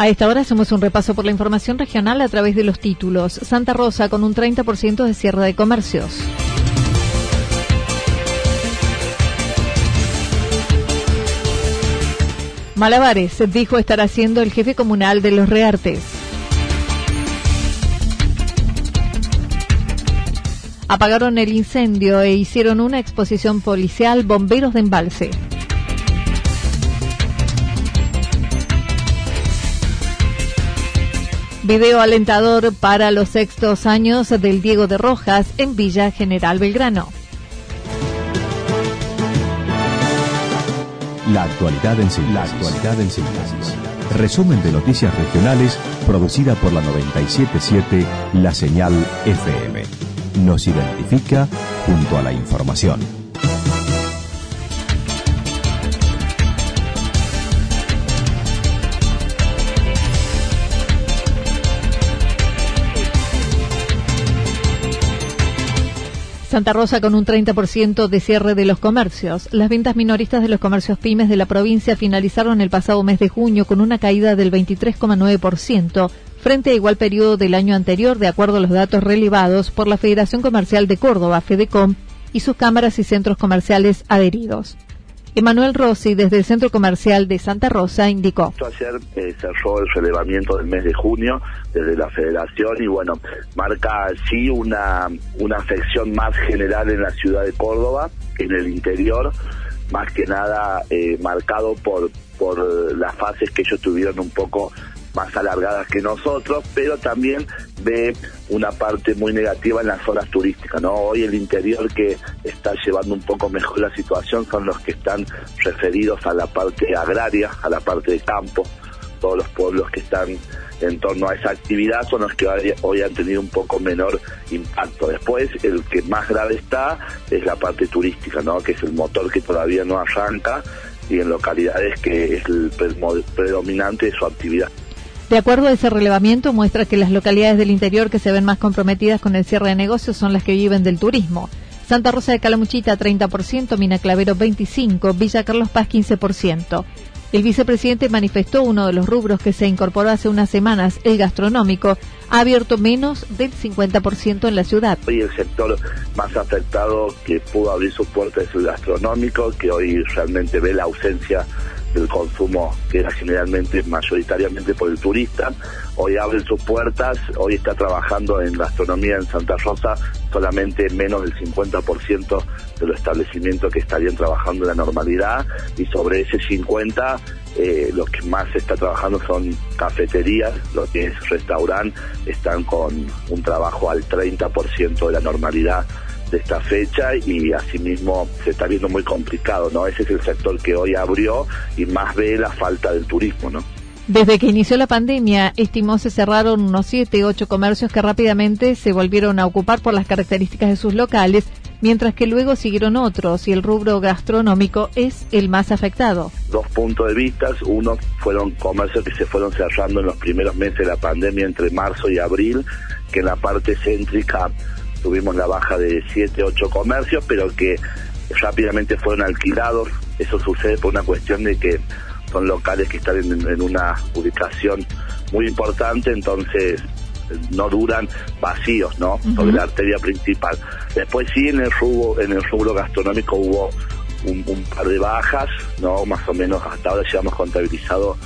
A esta hora hacemos un repaso por la información regional a través de los títulos. Santa Rosa con un 30% de cierre de comercios. Malabares dijo estar haciendo el jefe comunal de los Reartes. Apagaron el incendio e hicieron una exposición policial Bomberos de Embalse. Video alentador para los sextos años del Diego de Rojas en Villa General Belgrano. La actualidad en síntesis. La actualidad en síntesis. Resumen de noticias regionales producida por la 977 La Señal FM. Nos identifica junto a la información. Santa Rosa con un 30% de cierre de los comercios. Las ventas minoristas de los comercios pymes de la provincia finalizaron el pasado mes de junio con una caída del 23,9% frente a igual periodo del año anterior, de acuerdo a los datos relevados por la Federación Comercial de Córdoba, FEDECOM, y sus cámaras y centros comerciales adheridos. Emanuel Rossi, desde el Centro Comercial de Santa Rosa, indicó. Ayer eh, cerró el relevamiento del mes de junio desde la Federación y bueno, marca sí una, una afección más general en la ciudad de Córdoba, en el interior, más que nada eh, marcado por, por las fases que ellos tuvieron un poco más alargadas que nosotros, pero también ve una parte muy negativa en las zonas turísticas, ¿no? Hoy el interior que está llevando un poco mejor la situación son los que están referidos a la parte agraria, a la parte de campo, todos los pueblos que están en torno a esa actividad son los que hoy han tenido un poco menor impacto. Después, el que más grave está es la parte turística, ¿no? Que es el motor que todavía no arranca y en localidades que es el predominante de su actividad. De acuerdo a ese relevamiento, muestra que las localidades del interior que se ven más comprometidas con el cierre de negocios son las que viven del turismo. Santa Rosa de Calamuchita 30%, Mina Clavero 25%, Villa Carlos Paz 15%. El vicepresidente manifestó uno de los rubros que se incorporó hace unas semanas, el gastronómico, ha abierto menos del 50% en la ciudad. Hoy el sector más afectado que pudo abrir sus puertas es el gastronómico, que hoy realmente ve la ausencia del consumo que era generalmente mayoritariamente por el turista. Hoy abre sus puertas, hoy está trabajando en gastronomía en Santa Rosa solamente menos del 50% de los establecimientos que estarían trabajando en la normalidad y sobre ese 50 eh, lo que más está trabajando son cafeterías, lo que es restaurante, están con un trabajo al 30% de la normalidad de esta fecha y asimismo se está viendo muy complicado, ¿no? Ese es el sector que hoy abrió y más ve la falta del turismo, ¿no? Desde que inició la pandemia, estimó se cerraron unos 7, 8 comercios que rápidamente se volvieron a ocupar por las características de sus locales, mientras que luego siguieron otros y el rubro gastronómico es el más afectado. Dos puntos de vista, uno fueron comercios que se fueron cerrando en los primeros meses de la pandemia entre marzo y abril, que en la parte céntrica tuvimos la baja de 7, 8 comercios, pero que rápidamente fueron alquilados. Eso sucede por una cuestión de que son locales que están en, una ubicación muy importante, entonces no duran vacíos, ¿no? Sobre la arteria principal. Después sí en el rubro, en el rubro gastronómico hubo un, par de bajas, ¿no? Más o menos hasta ahora ya hemos contabilizado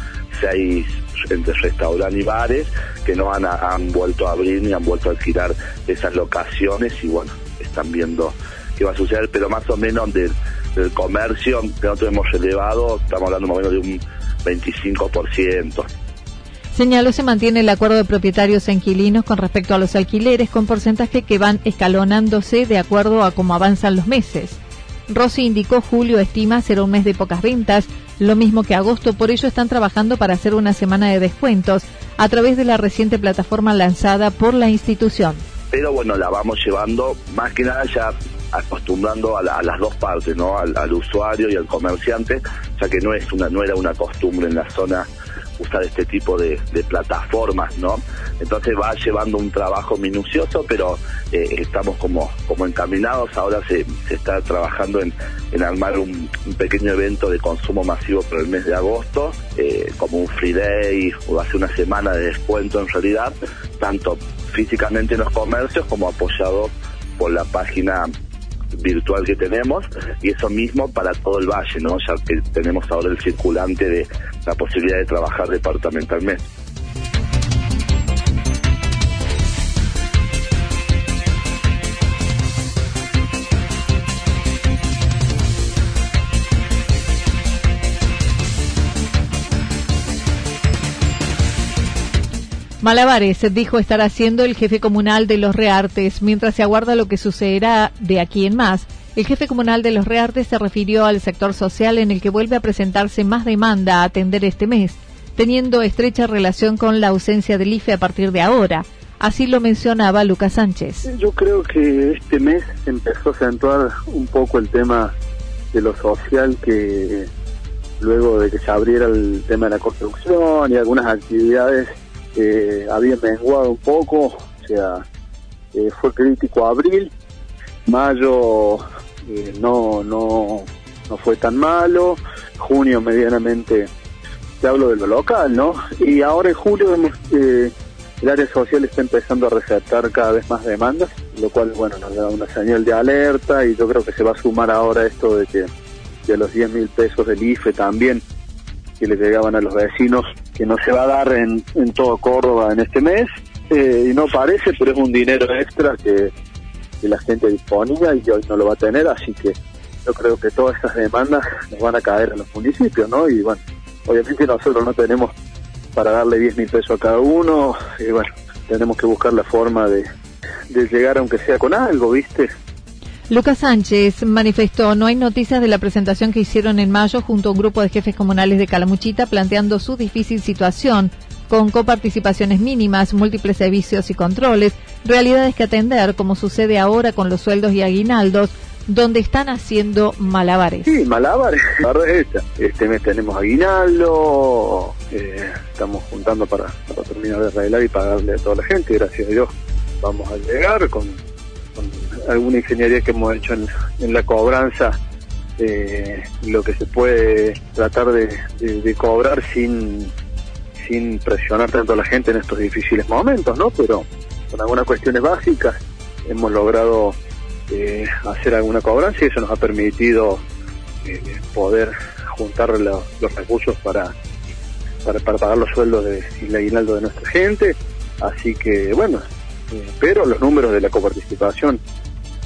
seis entre restaurantes y bares que no han, han vuelto a abrir ni han vuelto a alquilar esas locaciones y bueno, están viendo qué va a suceder, pero más o menos del, del comercio que nosotros hemos elevado, estamos hablando más o menos de un 25%. Señaló se mantiene el acuerdo de propietarios e inquilinos con respecto a los alquileres con porcentaje que van escalonándose de acuerdo a cómo avanzan los meses. Rossi indicó julio estima será un mes de pocas ventas, lo mismo que agosto, por ello están trabajando para hacer una semana de descuentos a través de la reciente plataforma lanzada por la institución. Pero bueno, la vamos llevando más que nada ya acostumbrando a, las dos partes, ¿no? Al, usuario y al comerciante, ya que no es una no era una costumbre en la zona usar este tipo de, plataformas, ¿no? Entonces va llevando un trabajo minucioso, pero eh, estamos como, como encaminados. Ahora se, está trabajando en, armar un, pequeño evento de consumo masivo para el mes de agosto, eh, como un free day o hace una semana de descuento en realidad, tanto físicamente en los comercios como apoyado por la página virtual que tenemos y eso mismo para todo el valle, ¿no? Ya que tenemos ahora el circulante de la posibilidad de trabajar departamentalmente. Malabares dijo estar haciendo el jefe comunal de los Reartes mientras se aguarda lo que sucederá de aquí en más. El jefe comunal de los Reartes se refirió al sector social en el que vuelve a presentarse más demanda a atender este mes, teniendo estrecha relación con la ausencia del IFE a partir de ahora. Así lo mencionaba Lucas Sánchez. Yo creo que este mes empezó a acentuar un poco el tema de lo social que luego de que se abriera el tema de la construcción y algunas actividades eh, había menguado un poco, o sea, eh, fue crítico abril, mayo eh, no, no, no fue tan malo, junio medianamente, te hablo de lo local, ¿no? Y ahora en julio vemos que el área social está empezando a resaltar cada vez más demandas, lo cual, bueno, nos da una señal de alerta y yo creo que se va a sumar ahora esto de que de los 10 mil pesos del IFE también que le llegaban a los vecinos, que no se va a dar en, en todo Córdoba en este mes. Eh, y no parece, pero es un dinero extra que, la gente disponía y hoy no lo va a tener, así que yo creo que todas esas demandas nos van a caer en los municipios, ¿no? Y bueno, obviamente nosotros no tenemos para darle 10 mil pesos a cada uno, y bueno, tenemos que buscar la forma de, de llegar aunque sea con algo, ¿viste? Lucas Sánchez manifestó no hay noticias de la presentación que hicieron en mayo junto a un grupo de jefes comunales de Calamuchita planteando su difícil situación con coparticipaciones mínimas, múltiples servicios y controles, realidades que atender, como sucede ahora con los sueldos y aguinaldos, donde están haciendo malabares. Sí, malabares, la. Este mes tenemos aguinaldo, eh, estamos juntando para, para terminar de arreglar y pagarle a toda la gente, gracias a Dios vamos a llegar con alguna ingeniería que hemos hecho en, la cobranza, eh, lo que se puede tratar de, cobrar sin, sin presionar tanto a la gente en estos difíciles momentos, ¿no? Pero con algunas cuestiones básicas hemos logrado eh, hacer alguna cobranza y eso nos ha permitido eh, poder juntar los, recursos para, para, pagar los sueldos de, y el aguinaldo de nuestra gente. Así que, bueno, pero los números de la coparticipación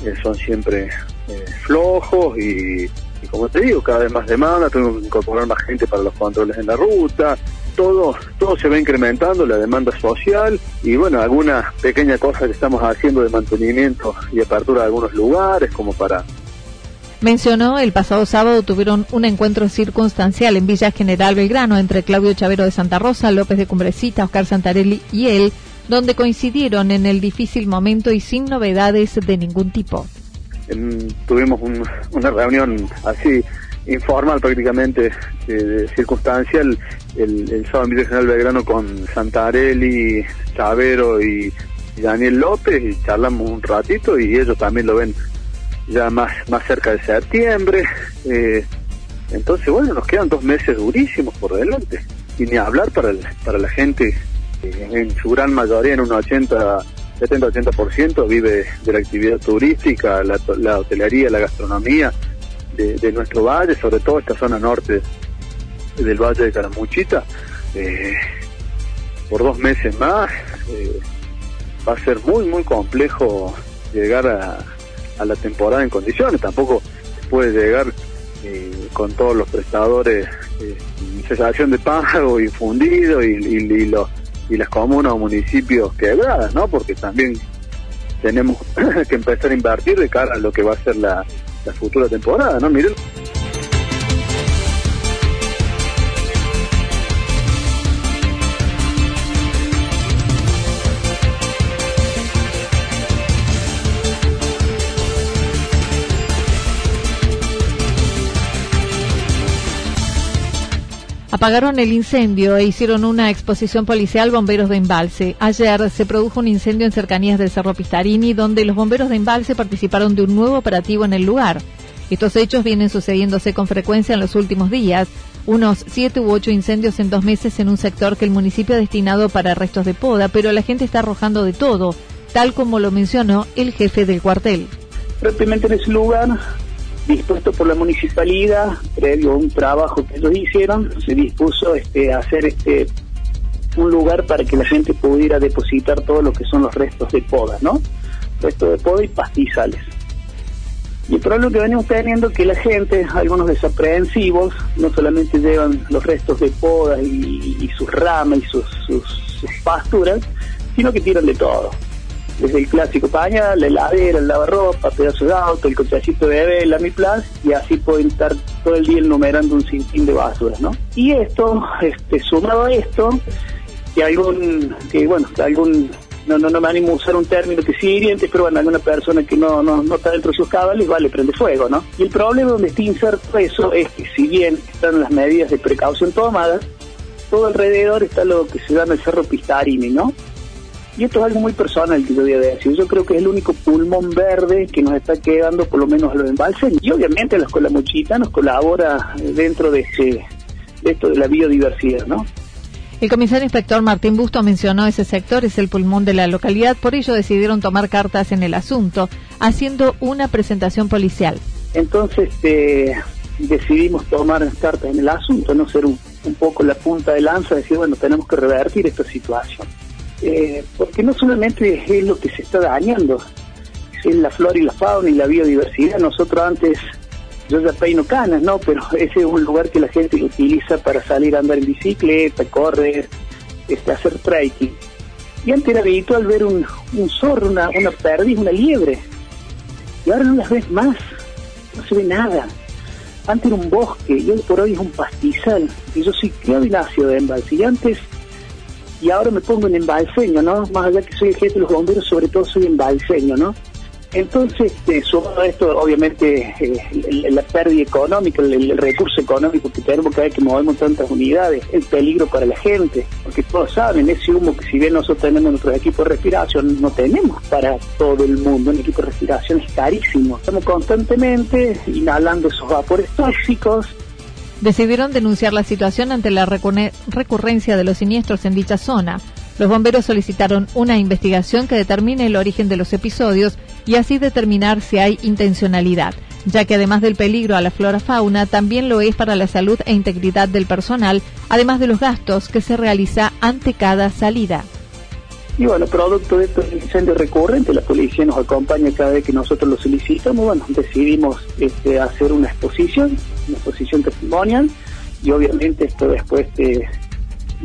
eh, son siempre eh, flojos y, como te digo, cada vez más demanda, tenemos que incorporar más gente para los controles en la ruta, todo, todo se va incrementando, la demanda social y bueno, alguna pequeña cosa que estamos haciendo de mantenimiento y apertura de algunos lugares como para Mencionó el pasado sábado tuvieron un encuentro circunstancial en Villa General Belgrano entre Claudio Chavero de Santa Rosa, López de Cumbrecita, Oscar Santarelli y él, donde coincidieron en el difícil momento y sin novedades de ningún tipo. tuvimos una reunión así informal prácticamente, eh, circunstancial, el, sábado en General Belgrano con Santarelli, Chavero y, Daniel López y charlamos un ratito y ellos también lo ven ya más, más cerca de septiembre. Eh, entonces, bueno, nos quedan dos meses durísimos por delante. Y ni hablar para, para la gente en su gran mayoría, en un 80, 70-80%, vive de la actividad turística, la, hotelería, la gastronomía de, nuestro valle, sobre todo esta zona norte del valle de Caramuchita. Eh, por dos meses más eh, va a ser muy, muy complejo llegar a, la temporada en condiciones. Tampoco puede llegar eh, con todos los prestadores cesación de pago infundido y, y, los y las comunas o municipios quebradas, ¿no? Porque también tenemos que empezar a invertir de cara a lo que va a ser la, la futura temporada, ¿no? Miren. Apagaron el incendio e hicieron una exposición policial bomberos de embalse. Ayer se produjo un incendio en cercanías del Cerro Pistarini, donde los bomberos de embalse participaron de un nuevo operativo en el lugar. Estos hechos vienen sucediéndose con frecuencia en los últimos días. Unos siete u ocho incendios en dos meses en un sector que el municipio ha destinado para restos de poda, pero la gente está arrojando de todo, tal como lo mencionó el jefe del cuartel. Propiamente en ese lugar dispuesto por la municipalidad, previo a un trabajo que ellos hicieron, se dispuso este, a hacer este un lugar para que la gente pudiera depositar todo lo que son los restos de poda, ¿no? Restos de poda y pastizales. Y el problema que venimos teniendo es que la gente, algunos desaprensivos, no solamente llevan los restos de poda y, sus ramas y sus pasturas, sino que tiran de todo desde el clásico pañal, la heladera, el lavarropa, pedazo de auto, el cochecito de bebé, la Mi Plus, y así pueden estar todo el día enumerando un sinfín de basuras, ¿no? Y esto, este, sumado a esto, que algún, que bueno, algún, no, no, no me animo a usar un término que sí hiriente, pero bueno, alguna persona que no, no, no está dentro de sus cabales, vale, prende fuego, ¿no? Y el problema donde está inserto eso es que si bien están las medidas de precaución tomadas, todo alrededor está lo que se llama el cerro Pistarini, ¿no? Y esto es algo muy personal que yo voy a decir. Yo creo que es el único pulmón verde que nos está quedando, por lo menos a los embalses. Y obviamente la Escuela Mochita nos colabora dentro de, ese, de esto de la biodiversidad, ¿no? El comisario inspector Martín Busto mencionó ese sector es el pulmón de la localidad, por ello decidieron tomar cartas en el asunto, haciendo una presentación policial. Entonces eh, decidimos tomar cartas en el asunto, no ser un, un poco la punta de lanza, decir, bueno, tenemos que revertir esta situación. Eh, porque no solamente es lo que se está dañando, es la flora y la fauna y la biodiversidad. Nosotros antes, yo ya peino canas, ¿no? Pero ese es un lugar que la gente utiliza para salir a andar en bicicleta, correr, este, hacer trekking. Y antes era habitual ver un, zorro, una, una perdiz, una liebre. Y ahora no las ves más, no se ve nada. Antes era un bosque y hoy por hoy es un pastizal. Y yo soy criado y nació de embalse. Y antes y ahora me pongo en embalseño, ¿no? Más allá que soy el jefe de los bomberos, sobre todo soy embalseño, ¿no? Entonces, eh, sumado a esto, obviamente, eh, la pérdida económica, el, recurso económico que tenemos cada vez que movemos tantas unidades, el peligro para la gente, porque todos saben, ese humo que si bien nosotros tenemos nuestros equipos de respiración, no tenemos para todo el mundo, un equipo de respiración es carísimo. Estamos constantemente inhalando esos vapores tóxicos, decidieron denunciar la situación ante la recurrencia de los siniestros en dicha zona. Los bomberos solicitaron una investigación que determine el origen de los episodios y así determinar si hay intencionalidad, ya que además del peligro a la flora fauna, también lo es para la salud e integridad del personal, además de los gastos que se realiza ante cada salida. Y bueno, producto de estos incendios recurrentes, la policía nos acompaña cada vez que nosotros lo solicitamos. Bueno, decidimos este, hacer una exposición, una exposición testimonial, y obviamente esto después este,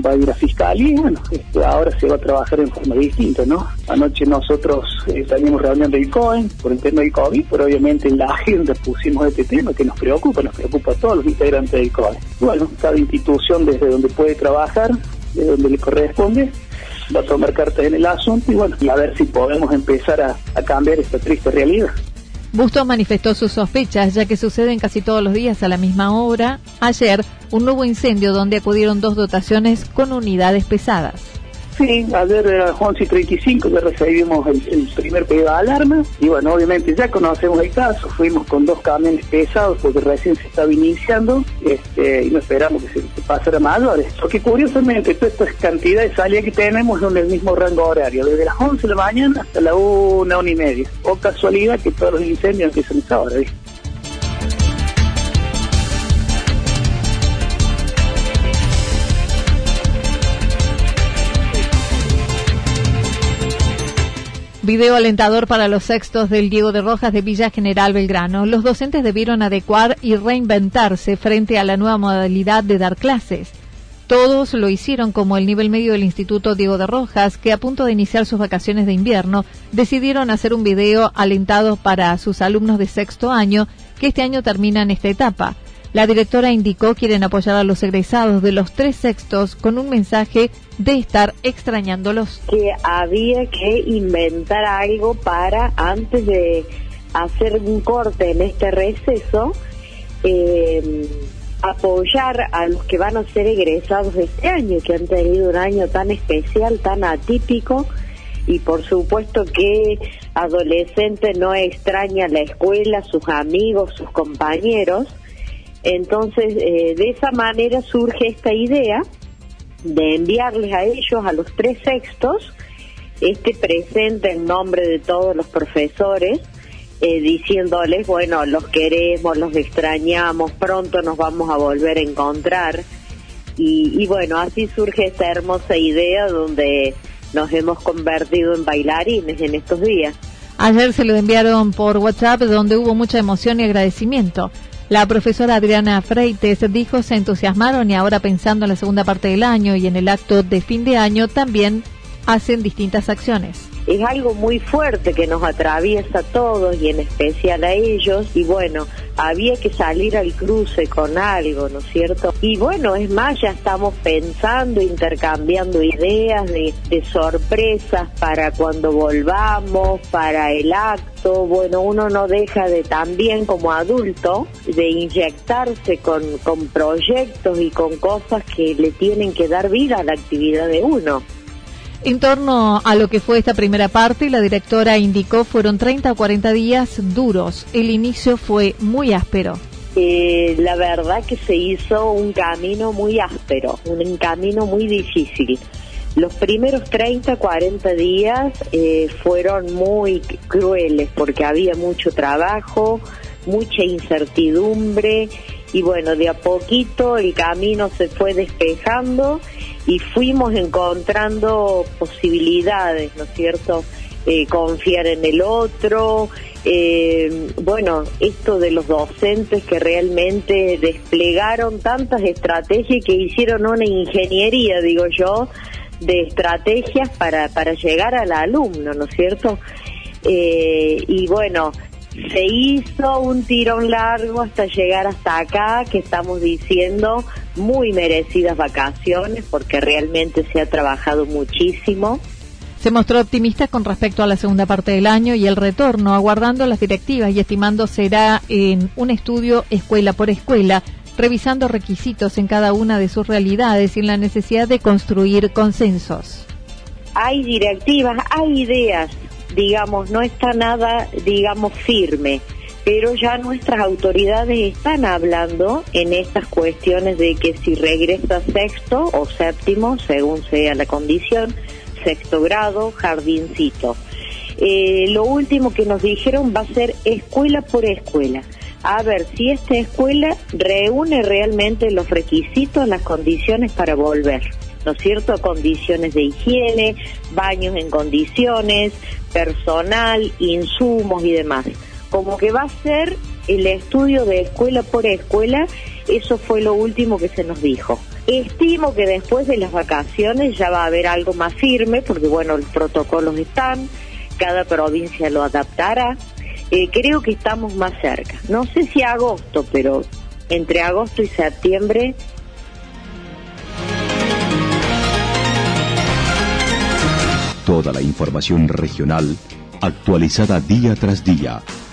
va a ir a fiscalía bueno, este, ahora se va a trabajar en forma distinta, ¿no? Anoche nosotros eh, teníamos reunión del COEN por el tema del COVID, pero obviamente en la agenda pusimos este tema que nos preocupa, nos preocupa a todos los integrantes del COEN. Bueno, cada institución desde donde puede trabajar, desde donde le corresponde, va a tomar cartas en el asunto y bueno, a ver si podemos empezar a, cambiar esta triste realidad. Bustos manifestó sus sospechas, ya que suceden casi todos los días a la misma hora. Ayer, un nuevo incendio donde acudieron dos dotaciones con unidades pesadas. Sí, ayer a las 11 y 35 ya recibimos el, primer pedido de alarma y bueno, obviamente ya conocemos el caso, fuimos con dos camiones pesados porque recién se estaba iniciando este, y no esperamos que se, pasara mayores. Porque curiosamente toda esta cantidad de salida que tenemos en el mismo rango horario, desde las 11 de la mañana hasta la 1, 1 y media. O casualidad que todos los incendios empiezan a esa hora, Video alentador para los sextos del Diego de Rojas de Villa General Belgrano. Los docentes debieron adecuar y reinventarse frente a la nueva modalidad de dar clases. Todos lo hicieron como el nivel medio del Instituto Diego de Rojas, que a punto de iniciar sus vacaciones de invierno, decidieron hacer un video alentado para sus alumnos de sexto año, que este año terminan esta etapa. La directora indicó quieren apoyar a los egresados de los tres sextos con un mensaje de estar extrañándolos. Que había que inventar algo para, antes de hacer un corte en este receso, eh, apoyar a los que van a ser egresados de este año, que han tenido un año tan especial, tan atípico, y por supuesto que adolescente no extraña la escuela, sus amigos, sus compañeros, entonces, eh, de esa manera surge esta idea de enviarles a ellos, a los tres sextos, este presente en nombre de todos los profesores, eh, diciéndoles, bueno, los queremos, los extrañamos, pronto nos vamos a volver a encontrar. Y, y bueno, así surge esta hermosa idea donde nos hemos convertido en bailarines en estos días. Ayer se lo enviaron por WhatsApp donde hubo mucha emoción y agradecimiento. La profesora Adriana Freites dijo se entusiasmaron y ahora pensando en la segunda parte del año y en el acto de fin de año también hacen distintas acciones es algo muy fuerte que nos atraviesa a todos y en especial a ellos y bueno, había que salir al cruce con algo, ¿no es cierto? Y bueno, es más, ya estamos pensando, intercambiando ideas de, sorpresas para cuando volvamos, para el acto, bueno, uno no deja de también como adulto de inyectarse con, con proyectos y con cosas que le tienen que dar vida a la actividad de uno. En torno a lo que fue esta primera parte, la directora indicó fueron 30 o 40 días duros. El inicio fue muy áspero. Eh, la verdad que se hizo un camino muy áspero, un camino muy difícil. Los primeros 30, 40 días eh, fueron muy crueles porque había mucho trabajo, mucha incertidumbre y bueno, de a poquito el camino se fue despejando y fuimos encontrando posibilidades, ¿no es cierto? Eh, confiar en el otro, eh, bueno, esto de los docentes que realmente desplegaron tantas estrategias que hicieron una ingeniería, digo yo, de estrategias para, para llegar al alumno, ¿no es cierto? Eh, y bueno, se hizo un tirón largo hasta llegar hasta acá, que estamos diciendo muy merecidas vacaciones, porque realmente se ha trabajado muchísimo. Se mostró optimista con respecto a la segunda parte del año y el retorno, aguardando las directivas y estimando será en un estudio escuela por escuela, revisando requisitos en cada una de sus realidades y en la necesidad de construir consensos. Hay directivas, hay ideas, digamos, no está nada, digamos, firme, pero ya nuestras autoridades están hablando en estas cuestiones de que si regresa sexto o séptimo, según sea la condición, sexto grado, jardincito. Eh, lo último que nos dijeron va a ser escuela por escuela. A ver si esta escuela reúne realmente los requisitos, las condiciones para volver. ¿no es cierto? Condiciones de higiene, baños en condiciones, personal, insumos y demás. Como que va a ser el estudio de escuela por escuela, eso fue lo último que se nos dijo. Estimo que después de las vacaciones ya va a haber algo más firme, porque bueno, los protocolos están, cada provincia lo adaptará. Eh, creo que estamos más cerca. No sé si agosto, pero entre agosto y septiembre Toda la información regional actualizada día tras día.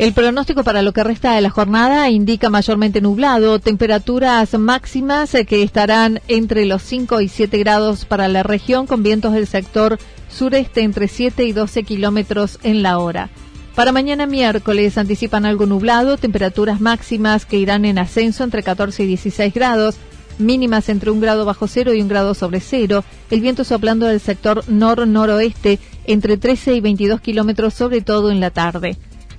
El pronóstico para lo que resta de la jornada indica mayormente nublado, temperaturas máximas eh, que estarán entre los 5 y 7 grados para la región, con vientos del sector sureste entre 7 y 12 kilómetros en la hora. Para mañana miércoles anticipan algo nublado, temperaturas máximas que irán en ascenso entre 14 y 16 grados, mínimas entre un grado bajo cero y un grado sobre cero, el viento soplando del sector nor-noroeste entre 13 y 22 kilómetros, sobre todo en la tarde.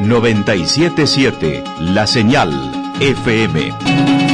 977 La Señal FM.